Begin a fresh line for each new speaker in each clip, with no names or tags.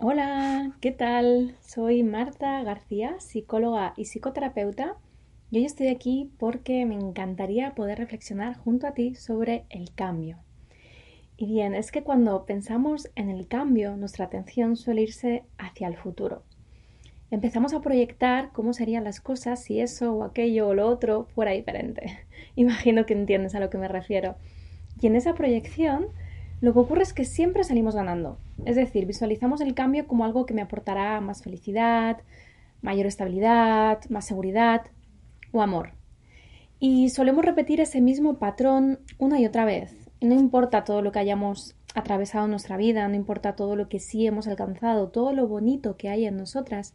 Hola, ¿qué tal? Soy Marta García, psicóloga y psicoterapeuta, y hoy estoy aquí porque me encantaría poder reflexionar junto a ti sobre el cambio. Y bien, es que cuando pensamos en el cambio, nuestra atención suele irse hacia el futuro. Empezamos a proyectar cómo serían las cosas si eso o aquello o lo otro fuera diferente. Imagino que entiendes a lo que me refiero. Y en esa proyección lo que ocurre es que siempre salimos ganando. Es decir, visualizamos el cambio como algo que me aportará más felicidad, mayor estabilidad, más seguridad o amor. Y solemos repetir ese mismo patrón una y otra vez. no importa todo lo que hayamos atravesado en nuestra vida, no importa todo lo que sí hemos alcanzado, todo lo bonito que hay en nosotras.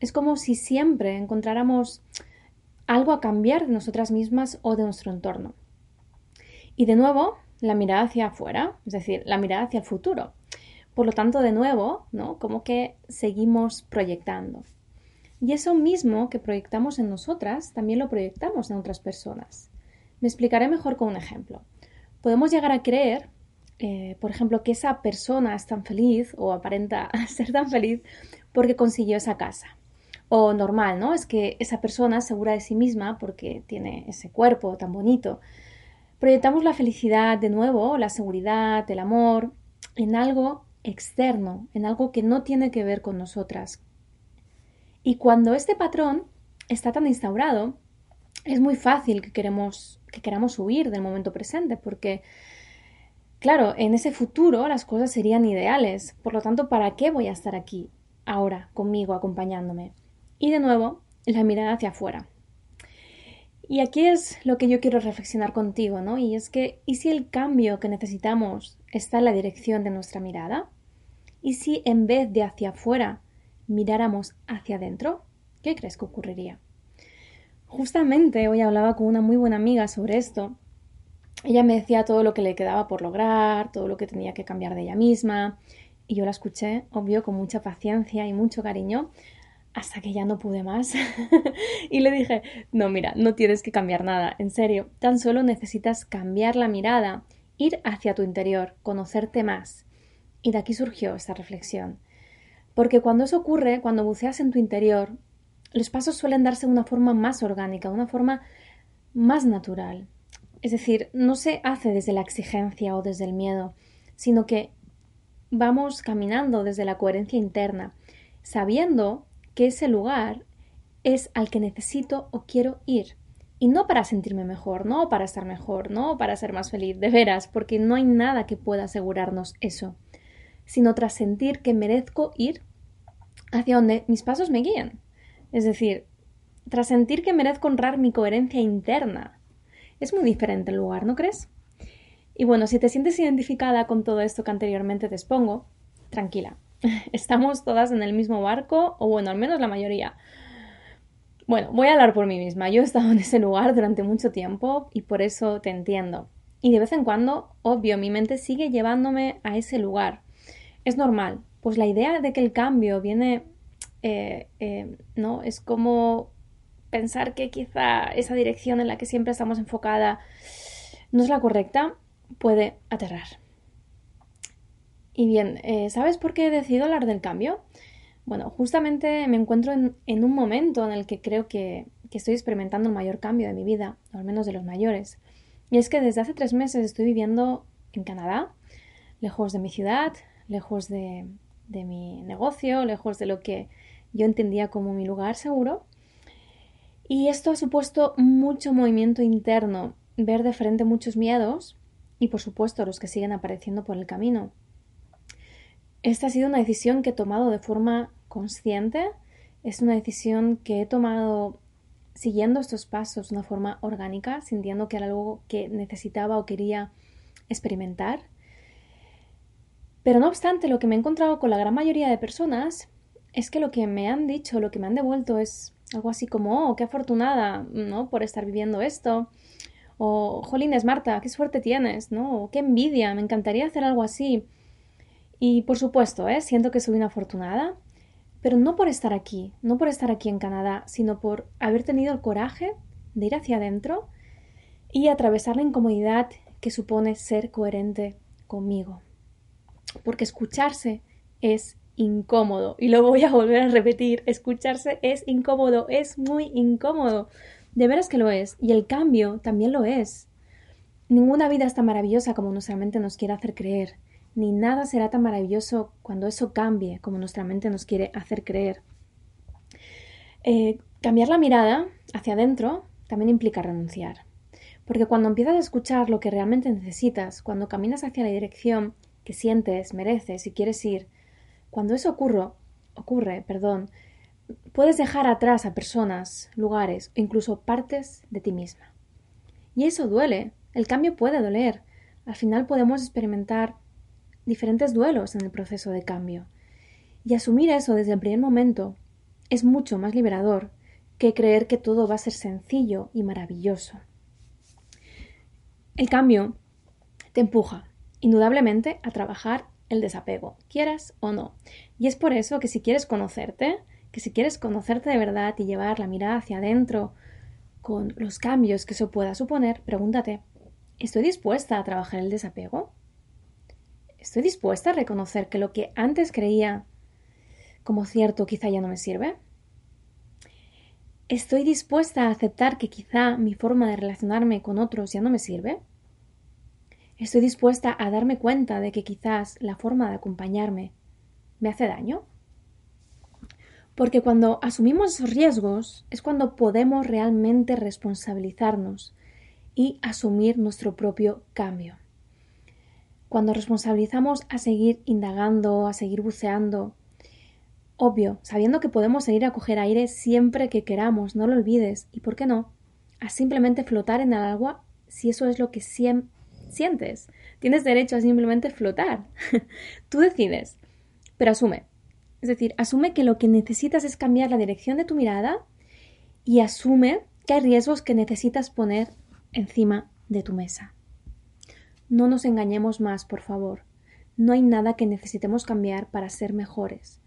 Es como si siempre encontráramos algo a cambiar de nosotras mismas o de nuestro entorno. Y de nuevo, la mirada hacia afuera, es decir, la mirada hacia el futuro. Por lo tanto, de nuevo, ¿no? Como que seguimos proyectando. Y eso mismo que proyectamos en nosotras, también lo proyectamos en otras personas. Me explicaré mejor con un ejemplo. Podemos llegar a creer, eh, por ejemplo, que esa persona es tan feliz o aparenta ser tan feliz porque consiguió esa casa. O normal, ¿no? Es que esa persona es segura de sí misma porque tiene ese cuerpo tan bonito Proyectamos la felicidad de nuevo, la seguridad, el amor, en algo externo, en algo que no tiene que ver con nosotras. Y cuando este patrón está tan instaurado, es muy fácil que, queremos, que queramos huir del momento presente, porque, claro, en ese futuro las cosas serían ideales. Por lo tanto, ¿para qué voy a estar aquí, ahora, conmigo, acompañándome? Y de nuevo, la mirada hacia afuera. Y aquí es lo que yo quiero reflexionar contigo, ¿no? Y es que, ¿y si el cambio que necesitamos está en la dirección de nuestra mirada? ¿Y si en vez de hacia afuera miráramos hacia adentro? ¿Qué crees que ocurriría? Justamente hoy hablaba con una muy buena amiga sobre esto. Ella me decía todo lo que le quedaba por lograr, todo lo que tenía que cambiar de ella misma, y yo la escuché, obvio, con mucha paciencia y mucho cariño, hasta que ya no pude más. y le dije, no, mira, no tienes que cambiar nada, en serio, tan solo necesitas cambiar la mirada, ir hacia tu interior, conocerte más. Y de aquí surgió esta reflexión. Porque cuando eso ocurre, cuando buceas en tu interior, los pasos suelen darse de una forma más orgánica, de una forma más natural. Es decir, no se hace desde la exigencia o desde el miedo, sino que vamos caminando desde la coherencia interna, sabiendo que ese lugar es al que necesito o quiero ir. Y no para sentirme mejor, no para estar mejor, no para ser más feliz, de veras, porque no hay nada que pueda asegurarnos eso, sino tras sentir que merezco ir hacia donde mis pasos me guían. Es decir, tras sentir que merezco honrar mi coherencia interna. Es muy diferente el lugar, ¿no crees? Y bueno, si te sientes identificada con todo esto que anteriormente te expongo, tranquila, estamos todas en el mismo barco, o bueno, al menos la mayoría. Bueno, voy a hablar por mí misma. Yo he estado en ese lugar durante mucho tiempo y por eso te entiendo. Y de vez en cuando, obvio, mi mente sigue llevándome a ese lugar. Es normal, pues la idea de que el cambio viene, eh, eh, ¿no? Es como pensar que quizá esa dirección en la que siempre estamos enfocada no es la correcta, puede aterrar. Y bien, eh, ¿sabes por qué he decidido hablar del cambio? Bueno, justamente me encuentro en, un momento en el que creo que, estoy experimentando el mayor cambio de mi vida, al menos de los mayores. Y es que desde hace tres meses estoy viviendo en Canadá, lejos de mi ciudad, lejos de mi negocio, lejos de lo que yo entendía como mi lugar seguro. Y esto ha supuesto mucho movimiento interno, ver de frente muchos miedos y por supuesto los que siguen apareciendo por el camino. Esta ha sido una decisión que he tomado de forma consciente, es una decisión que he tomado siguiendo estos pasos de una forma orgánica, sintiendo que era algo que necesitaba o quería experimentar. Pero no obstante, lo que me he encontrado con la gran mayoría de personas es que lo que me han dicho, lo que me han devuelto es algo así como, oh, qué afortunada, ¿no? Por estar viviendo esto. O, jolines, Marta, qué suerte tienes, ¿no? Qué envidia, me encantaría hacer algo así. Y por supuesto, ¿eh? siento que soy una afortunada, pero no por estar aquí, no por estar aquí en Canadá, sino por haber tenido el coraje de ir hacia adentro y atravesar la incomodidad que supone ser coherente conmigo. Porque escucharse es incómodo. Y lo voy a volver a repetir. Escucharse es incómodo, es muy incómodo. De veras que lo es. Y el cambio también lo es. Ninguna vida es tan maravillosa como nuestra mente nos quiere hacer creer. Ni nada será tan maravilloso cuando eso cambie como nuestra mente nos quiere hacer creer. Eh, cambiar la mirada hacia adentro también implica renunciar. Porque cuando empiezas a escuchar lo que realmente necesitas, cuando caminas hacia la dirección que sientes, mereces y quieres ir, cuando eso ocurre, ocurre, perdón, puedes dejar atrás a personas, lugares o incluso partes de ti misma. Y eso duele, el cambio puede doler. Al final podemos experimentar diferentes duelos en el proceso de cambio. Y asumir eso desde el primer momento es mucho más liberador que creer que todo va a ser sencillo y maravilloso. El cambio te empuja, indudablemente, a trabajar el desapego, quieras o no. Y es por eso que si quieres conocerte, que si quieres conocerte de verdad y llevar la mirada hacia adentro con los cambios que eso pueda suponer, pregúntate, ¿estoy dispuesta a trabajar el desapego? ¿Estoy dispuesta a reconocer que lo que antes creía como cierto quizá ya no me sirve? ¿Estoy dispuesta a aceptar que quizá mi forma de relacionarme con otros ya no me sirve? ¿Estoy dispuesta a darme cuenta de que quizás la forma de acompañarme me hace daño? Porque cuando asumimos esos riesgos es cuando podemos realmente responsabilizarnos y asumir nuestro propio cambio. Cuando responsabilizamos a seguir indagando, a seguir buceando, obvio, sabiendo que podemos seguir a coger aire siempre que queramos, no lo olvides, y por qué no, a simplemente flotar en el agua si eso es lo que sientes. Tienes derecho a simplemente flotar. Tú decides, pero asume, es decir, asume que lo que necesitas es cambiar la dirección de tu mirada y asume que hay riesgos que necesitas poner encima de tu mesa. No nos engañemos más, por favor. No hay nada que necesitemos cambiar para ser mejores.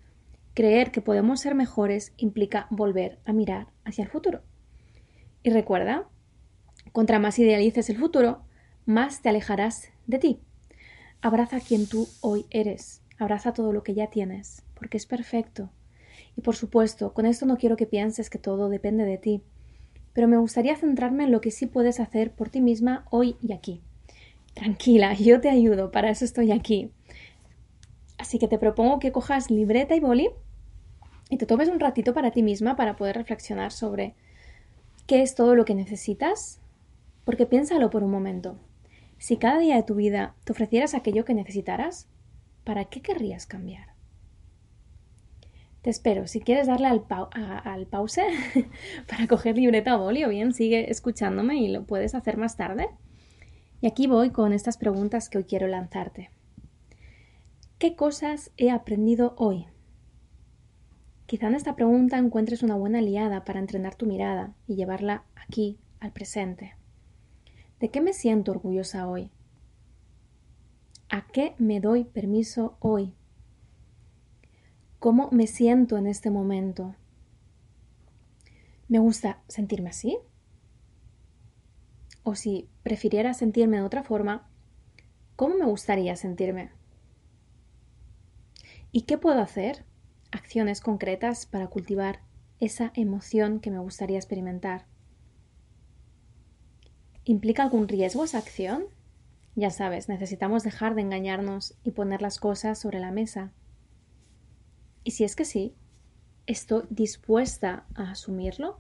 Creer que podemos ser mejores implica volver a mirar hacia el futuro. Y recuerda, contra más idealices el futuro, más te alejarás de ti. Abraza a quien tú hoy eres. Abraza todo lo que ya tienes porque es perfecto. Y por supuesto, con esto no quiero que pienses que todo depende de ti, pero me gustaría centrarme en lo que sí puedes hacer por ti misma hoy y aquí. Tranquila, yo te ayudo, para eso estoy aquí. Así que te propongo que cojas libreta y boli y te tomes un ratito para ti misma para poder reflexionar sobre qué es todo lo que necesitas, porque piénsalo por un momento. Si cada día de tu vida te ofrecieras aquello que necesitaras, ¿para qué querrías cambiar? Te espero. Si quieres darle al, al pause para coger libreta o boli, o bien sigue escuchándome y lo puedes hacer más tarde. Y aquí voy con estas preguntas que hoy quiero lanzarte. ¿Qué cosas he aprendido hoy? Quizá en esta pregunta encuentres una buena aliada para entrenar tu mirada y llevarla aquí, al presente. ¿De qué me siento orgullosa hoy? ¿A qué me doy permiso hoy? cómo me siento en este momento. ¿Me gusta sentirme así? O si prefiriera sentirme de otra forma, ¿cómo me gustaría sentirme? ¿Y qué puedo hacer? Acciones concretas para cultivar esa emoción que me gustaría experimentar. ¿Implica algún riesgo esa acción? Ya sabes, necesitamos dejar de engañarnos y poner las cosas sobre la mesa y si es que sí, ¿estoy dispuesta a asumirlo?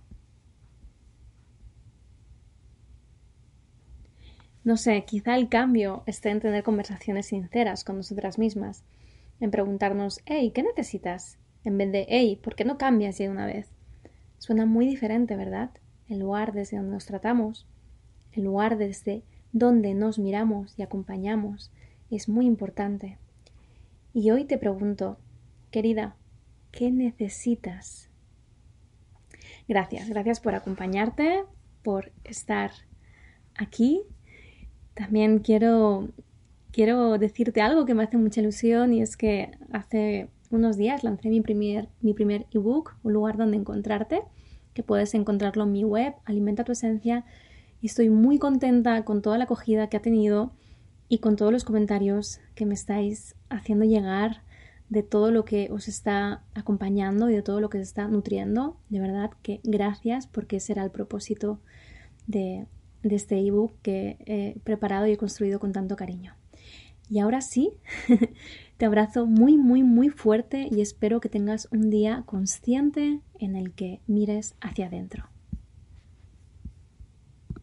No sé, quizá el cambio esté en tener conversaciones sinceras con nosotras mismas, en preguntarnos, hey, ¿qué necesitas? En vez de, hey, ¿por qué no cambias ya de una vez? Suena muy diferente, ¿verdad? El lugar desde donde nos tratamos, el lugar desde donde nos miramos y acompañamos, es muy importante. Y hoy te pregunto, querida, ¿qué necesitas? Gracias, gracias por acompañarte, por estar aquí. También quiero, quiero decirte algo que me hace mucha ilusión y es que hace unos días lancé mi primer, mi primer ebook, un lugar donde encontrarte, que puedes encontrarlo en mi web, Alimenta tu Esencia, y estoy muy contenta con toda la acogida que ha tenido y con todos los comentarios que me estáis haciendo llegar de todo lo que os está acompañando y de todo lo que se está nutriendo. De verdad que gracias porque ese era el propósito de, de este ebook que he preparado y he construido con tanto cariño. Y ahora sí, te abrazo muy, muy, muy fuerte y espero que tengas un día consciente en el que mires hacia adentro.